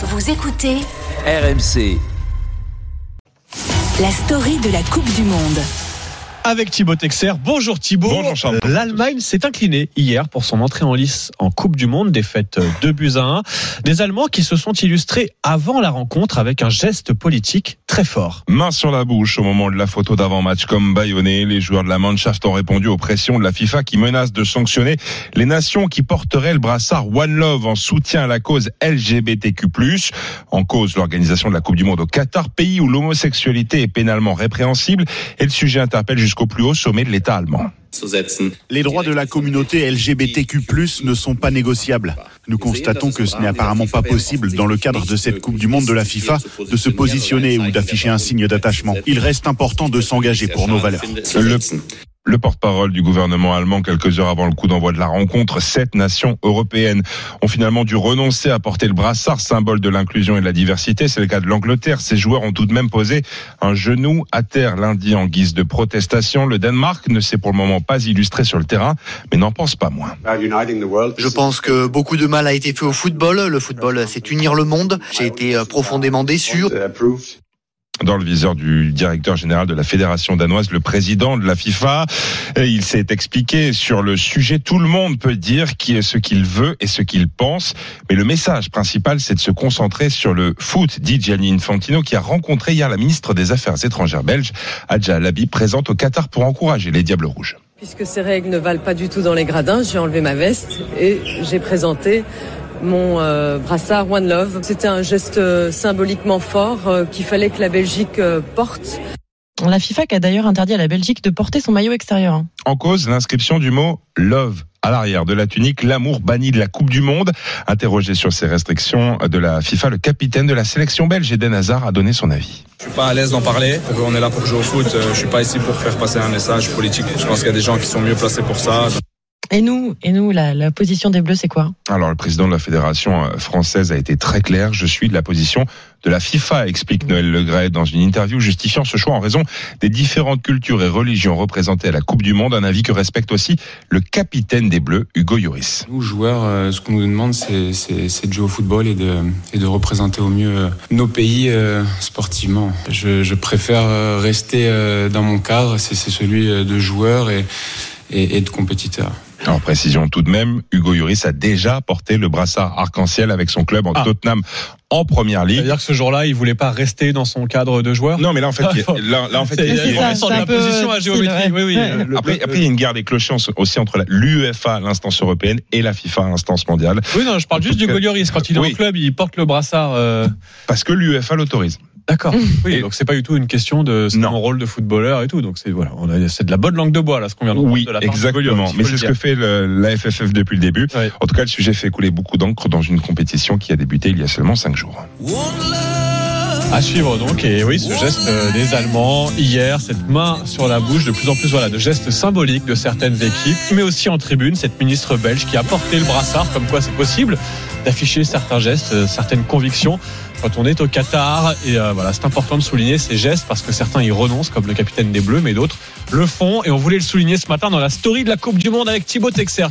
Vous écoutez RMC. la story de la Coupe du Monde. Avec Thibaut Texer. Bonjour Thibaut. Bonjour, Charles. L'Allemagne s'est inclinée hier pour son entrée en lice en Coupe du Monde, défaite 2 buts à 1. Des Allemands qui se sont illustrés avant la rencontre avec un geste politique très fort. Main sur la bouche au moment de la photo d'avant-match comme baïonné. Les joueurs de la Mannschaft ont répondu aux pressions de la FIFA qui menace de sanctionner les nations qui porteraient le brassard One Love en soutien à la cause LGBTQ+. En cause l'organisation de la Coupe du Monde au Qatar, pays où l'homosexualité est pénalement répréhensible et le sujet interpelle jusqu'au plus haut sommet de l'État allemand. Les droits de la communauté LGBTQ+, ne sont pas négociables. Nous constatons que ce n'est apparemment pas possible dans le cadre de cette Coupe du Monde de la FIFA de se positionner ou d'afficher un signe d'attachement. Il reste important de s'engager pour nos valeurs. Le, le porte-parole du gouvernement allemand, quelques heures avant le coup d'envoi de la rencontre, sept nations européennes ont finalement dû renoncer à porter le brassard, symbole de l'inclusion et de la diversité. C'est le cas de l'Angleterre. Ces joueurs ont tout de même posé un genou à terre lundi en guise de protestation. Le Danemark ne s'est pour le moment pas illustré sur le terrain, mais n'en pense pas moins. Je pense que beaucoup de mal a été fait au football. Le football, c'est unir le monde. J'ai été euh, profondément déçu. Dans le viseur du directeur général de la fédération danoise, le président de la FIFA. Il s'est expliqué sur le sujet. Tout le monde peut dire qui est ce qu'il veut et ce qu'il pense, mais le message principal, c'est de se concentrer sur le foot, dit Gianni Infantino, qui a rencontré hier la ministre des Affaires étrangères belge, Adja Labi, présente au Qatar pour encourager les Diables Rouges. Puisque ces règles ne valent pas du tout dans les gradins, j'ai enlevé ma veste et j'ai présenté mon euh, brassard One Love. C'était un geste euh, symboliquement fort euh, qu'il fallait que la Belgique euh, porte. La FIFA qui a d'ailleurs interdit à la Belgique de porter son maillot extérieur. hein. En cause, l'inscription du mot love à l'arrière de la tunique, l'amour banni de la Coupe du Monde. Interrogé sur ces restrictions de la FIFA, le capitaine de la sélection belge, Eden Hazard, a donné son avis. Je suis pas à l'aise d'en parler. On est là pour jouer au foot. Euh, Je suis pas ici pour faire passer un message politique. Je pense qu'il y a des gens qui sont mieux placés pour ça. Et nous, et nous, la, la position des Bleus, c'est quoi? Alors, le président de la fédération euh, française a été très clair. Je suis de la position de la FIFA, explique Noël Legret dans une interview justifiant ce choix en raison des différentes cultures et religions représentées à la Coupe du Monde. Un avis que respecte aussi le capitaine des Bleus, Hugo Lloris. Nous, joueurs, euh, ce qu'on nous demande, c'est, c'est, c'est de jouer au football et de, et de représenter au mieux euh, nos pays euh, sportivement. Je, je préfère rester euh, dans mon cadre, c'est, c'est celui de joueur et, et, et de compétiteur. En précision tout de même, Hugo Lloris a déjà porté le brassard arc-en-ciel avec son club en Ah. Tottenham en première ligue. C'est-à-dire que ce jour-là, il voulait pas rester dans son cadre de joueur. Non, mais là, en fait, il y a- là, là, en fait, il ça, reste la position à géométrie. Oui, oui. Ouais. Le- Après, le- après, il y a une guerre des clochers aussi entre l'UEFA, l'instance européenne, et la FIFA, l'instance mondiale, Oui, non, je parle juste du Golioris. Quand il est Oui. au club, il porte le brassard. euh, parce que l'UEFA l'autorise. D'accord. Oui, Et- donc c'est pas du tout une question de mon rôle de footballeur et tout. Donc c'est voilà, c'est de la bonne langue de bois là, ce qu'on vient de Oui, de la part de exactement. Mais c'est ce que fait le- la FFF depuis le début. Ouais. En tout cas, le sujet fait couler beaucoup d'encre dans une compétition qui a débuté il y a seulement cinq jours. À suivre donc, et oui, ce geste euh, des Allemands hier, cette main sur la bouche, de plus en plus voilà, de gestes symboliques de certaines équipes, mais aussi en tribune, cette ministre belge qui a porté le brassard, comme quoi c'est possible d'afficher certains gestes, euh, certaines convictions quand on est au Qatar. Et euh, voilà, c'est important de souligner ces gestes parce que certains y renoncent, comme le capitaine des Bleus, mais d'autres le font. Et on voulait le souligner ce matin dans la story de la Coupe du Monde avec Thibaut Texer.